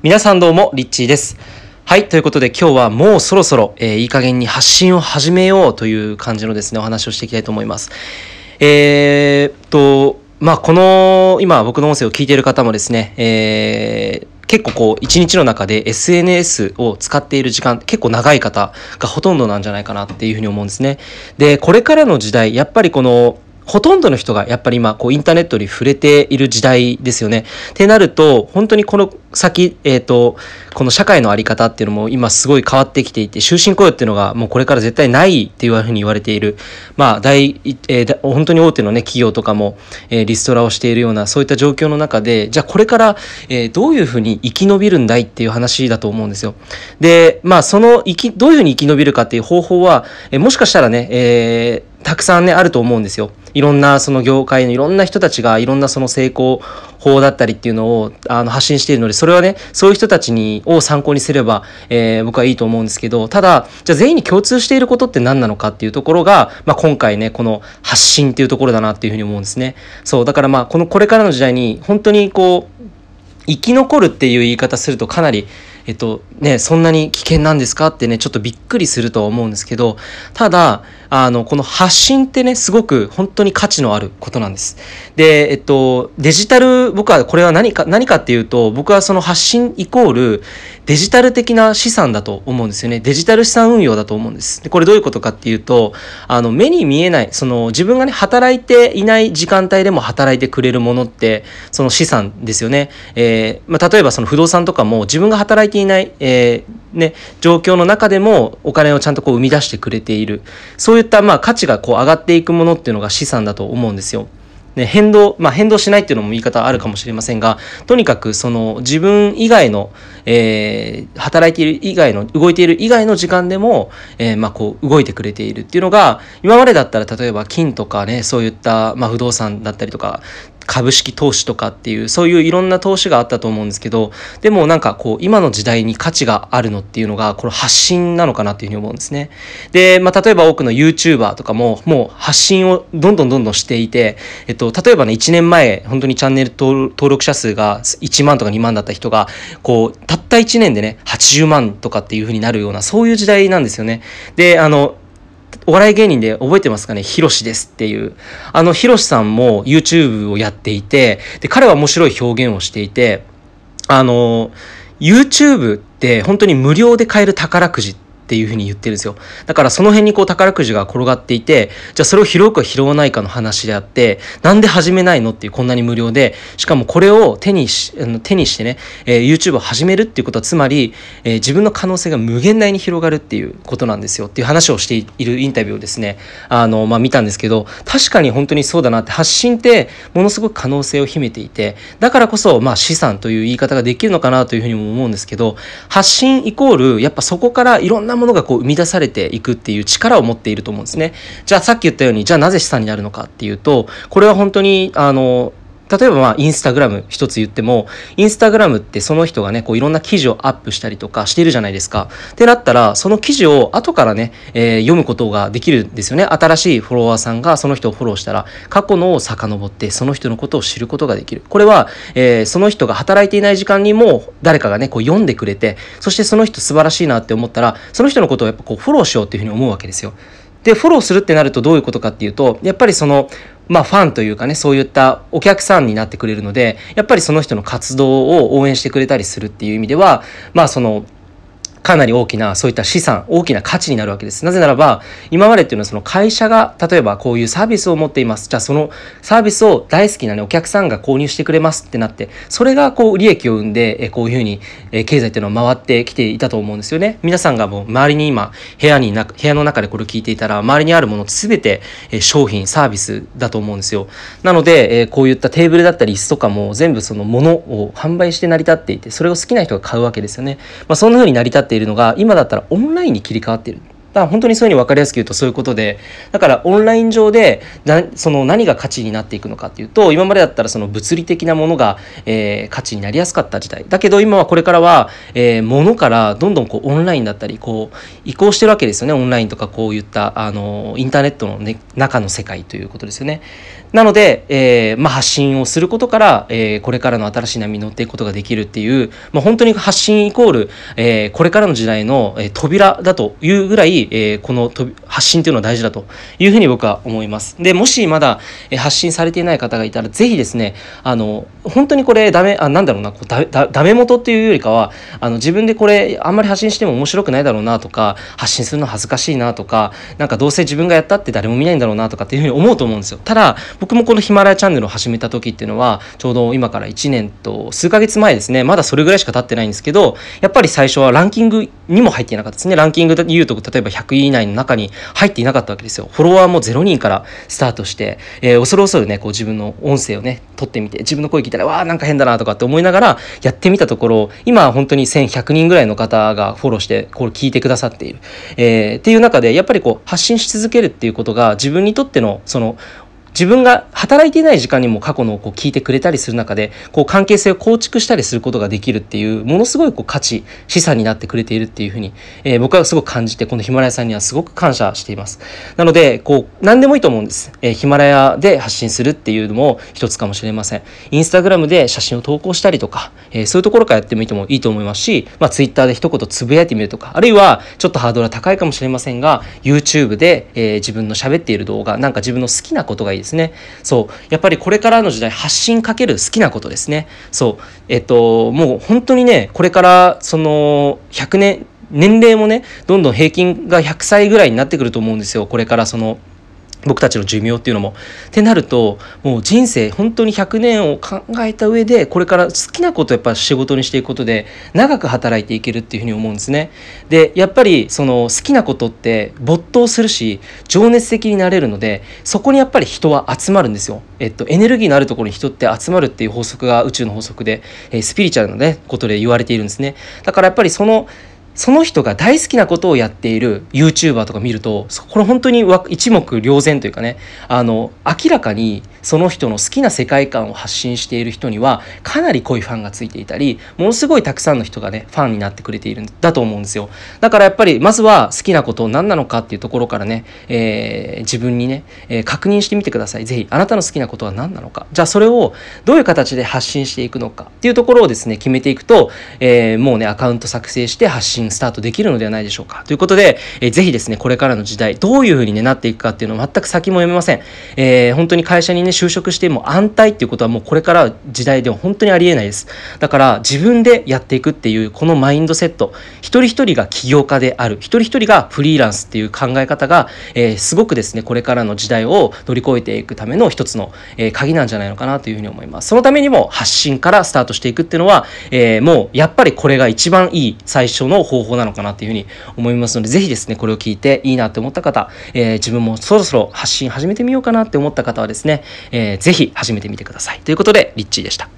皆さんどうも、リッチーです。はい、ということで今日はもうそろそろ、えーいい加減に発信を始めようという感じのですね、お話をしていきたいと思います。えーっと、まあ、この、今僕の音声を聞いている方もですね、えー結構こう一日の中で SNS を使っている時間結構長い方がほとんどなんじゃないかなっていうふうに思うんですね。でこれからの時代やっぱりこのほとんどの人がやっぱり今こうインターネットに触れている時代ですよね。ってなると本当にこの先、えー、とこの社会の在り方っていうのも今すごい変わってきていて終身雇用っていうのがもうこれから絶対ないっていうふうに言われているまあ大、えー本当に大手のね企業とかも、えーリストラをしているようなそういった状況の中でじゃあこれから、えーどういうふうに生き延びるんだいっていう話だと思うんですよ。でまあその生きどういうふうに生き延びるかっていう方法は、えーもしかしたらね、えーたくさんねあると思うんですよ。いろんなその業界のいろんな人たちがいろんなその成功法だったりっていうのをあの発信しているのでそれはねそういう人たちにを参考にすれば、えー僕はいいと思うんですけどただじゃあ全員に共通していることって何なのかっていうところが、まあ、今回ねこの発信っていうところだなっていうふうに思うんですね。そうだからまあこのこれからの時代に本当にこう生き残るっていう言い方するとかなりえっとねそんなに危険なんですかってねちょっとびっくりするとは思うんですけどただあのこの発信ってねすごく本当に価値のあることなんです。でえっとデジタル僕はこれは何か何かっていうと僕はその発信イコールデジタル的な資産だと思うんですよねデジタル資産運用だと思うんです。でこれどういうことかっていうとあの目に見えないその自分がね働いていない時間帯でも働いてくれるものってその資産ですよね。えーまあ、例えばその不動産とかも自分が働いていない、えーね、状況の中でもお金をちゃんとこう生み出してくれているそういったまあ価値がこう上がっていくものっていうのが資産だと思うんですよ。ね、変動、まあ、変動しないっていうのも言い方あるかもしれませんがとにかくその自分以外の、えー働いている以外の動いている以外の時間でも、えーまあ、こう動いてくれているっていうのが今までだったら例えば金とかねそういった、まあ、不動産だったりとか株式投資とかっていうそういういろんな投資があったと思うんですけどでもなんかこう今の時代に価値があるのっていうのがこの発信なのかなっていうふうに思うんですね。で、まあ、例えば多くの YouTuber とかももう発信をどんどんどんどんしていて、えっと、例えばね1年前本当にチャンネル登録者数が1万とか2万だった人がこうたった1年でね80万とかっていうふうになるようなそういう時代なんですよね。であのお笑い芸人で覚えてますかね？ヒロシですっていう。あのヒロシさんも YouTube をやっていて、で、彼は面白い表現をしていて、あの、YouTube って本当に無料で買える宝くじってていうふうに言ってるんですよ。だからその辺にこう宝くじが転がっていて、じゃあそれを拾うか拾わないかの話であって、なんで始めないのっていうこんなに無料で、しかもこれを手にし、手にしてね、えー YouTube を始めるっていうことはつまり、えー自分の可能性が無限大に広がるっていうことなんですよっていう話をしているインタビューをですね、あの、まあ、見たんですけど、確かに本当にそうだなって、発信ってものすごく可能性を秘めていて、だからこそ、まあ、資産という言い方ができるのかなというふうにも思うんですけど、発信イコール、やっぱそこからいろんなものがこう生み出されていくっていう力を持っていると思うんですね。じゃあさっき言ったように、じゃあなぜ資産になるのかっていうと、これは本当に、あの、例えばまあインスタグラム一つ言ってもインスタグラムってその人がねこういろんな記事をアップしたりとかしてるじゃないですか。ってなったらその記事を後からね、えー読むことができるんですよね。新しいフォロワーさんがその人をフォローしたら過去のを遡ってその人のことを知ることができる。これは、えーその人が働いていない時間にも誰かがねこう読んでくれてそしてその人素晴らしいなって思ったらその人のことをやっぱこうフォローしようっていうふうに思うわけですよ。でフォローするってなるとどういうことかっていうとやっぱりそのまあファンというかねそういったお客さんになってくれるのでやっぱりその人の活動を応援してくれたりするっていう意味ではまあそのかなり大きなそういった資産大きな価値になるわけです。なぜならば今までっていうのはその会社が例えばこういうサービスを持っています。じゃあそのサービスを大好きな、ね、お客さんが購入してくれますってなってそれがこう利益を生んでえこういうふうにえ経済っていうのは回ってきていたと思うんですよね。皆さんがもう周りに今部屋にな部屋の中でこれを聞いていたら周りにあるもの全てえ商品サービスだと思うんですよ。なのでえこういったテーブルだったり椅子とかも全部そのものを販売して成り立っていてそれを好きな人が買うわけですよね、まあ、そんな風に成り立っているのが今だったらオンラインに切り替わっている。だから本当にそういうふうに分かりやすく言うとそういうことでだからオンライン上でなその何が価値になっていくのかっていうと今までだったらその物理的なものが、えー、価値になりやすかった時代だけど今はこれからは、えー、物からどんどんこうオンラインだったりこう移行してるわけですよねオンラインとかこういったあのインターネットの、ね、中の世界ということですよね。なので、えーまあ、発信をすることから、えー、これからの新しい波に乗っていくことができるっていう、まあ、本当に発信イコール、えー、これからの時代の、えー、扉だというぐらい、えー、この発信というのは大事だというふうに僕は思います。でもしまだ、発信されていない方がいたらぜひですねあの本当にこれダメあなんだろうなこうだだダメ元っていうよりかはあの自分でこれあんまり発信しても面白くないだろうなとか発信するの恥ずかしいなとかなんかどうせ自分がやったって誰も見ないんだろうなとかっていうふうに思うと思うんですよ。ただ僕もこのヒマラヤチャンネルを始めた時っていうのはちょうど今から1年と数ヶ月前ですねまだそれぐらいしか経ってないんですけどやっぱり最初はランキングにも入っていなかったですねランキングで言うと例えば100位以内の中に入っていなかったわけですよ。フォロワーも0人からスタートして、えー、恐る恐るねこう自分の音声をね撮ってみて自分の声聞いたらわあなんか変だなとかって思いながらやってみたところ今は本当に1100人ぐらいの方がフォローしてこれ聞いてくださっている、えー、っていう中でやっぱりこう発信し続けるっていうことが自分にとってのその自分が働いていない時間にも過去のこう聞いてくれたりする中でこう関係性を構築したりすることができるっていうものすごいこう価値資産になってくれているっていうふうに、えー、僕はすごく感じてこのヒマラヤさんにはすごく感謝しています。なのでこう何でもいいと思うんです、えー、ヒマラヤで発信するっていうのも一つかもしれません。インスタグラムで写真を投稿したりとか、えー、そういうところからやってもいいともいいと思いますし、まあ、ツイッターで一言つぶやいてみるとかあるいはちょっとハードルは高いかもしれませんが YouTube で、え、自分の喋っている動画なんか自分の好きなことがいいですね。そう。やっぱりこれからの時代発信かける好きなことですね。そう。えっともう本当にねこれからその100年年齢もねどんどん平均が100歳ぐらいになってくると思うんですよ。これからその僕たちの寿命っていうのも。ってなるともう人生本当に100年を考えた上でこれから好きなことをやっぱ仕事にしていくことで長く働いていけるっていうふうに思うんですね。でやっぱりその好きなことって没頭するし情熱的になれるのでそこにやっぱり人は集まるんですよ。えっと、エネルギーのあるところに人って集まるっていう法則が宇宙の法則で、えー、スピリチュアルな、ね、ことで言われているんですね。だからやっぱりそのその人が大好きなことをやっている YouTuber とか見るとこれ本当に一目瞭然というかねあの明らかにその人の好きな世界観を発信している人にはかなり濃いファンがついていたりものすごいたくさんの人がねファンになってくれているんだと思うんですよ。だからやっぱりまずは好きなこと何なのかっていうところからね、えー、自分にね、えー、確認してみてください。是非あなたの好きなことは何なのか。じゃあそれをどういう形で発信していくのかっていうところをですね決めていくと、えー、もうねアカウント作成して発信スタートできるのではないでしょうか。ということで、えー、ぜひですねこれからの時代どういうふうに、ね、なっていくかっていうのを全く先も読めません、えー、本当に会社にね就職しても安泰っていうことはもうこれから時代では本当にありえないです。だから自分でやっていくっていうこのマインドセット一人一人が起業家である一人一人がフリーランスっていう考え方が、えー、すごくですねこれからの時代を乗り越えていくための一つの、えー、鍵なんじゃないのかなというふうに思います。そのためにも発信からスタートしていくっていうのは、えー、もうやっぱりこれが一番いい最初の方方法なのかなというふうに思いますのでぜひですねこれを聞いていいなって思った方、え自分もそろそろ発信始めてみようかなって思った方はですね、えー、ぜひ始めてみてください。ということで、リッチーでした。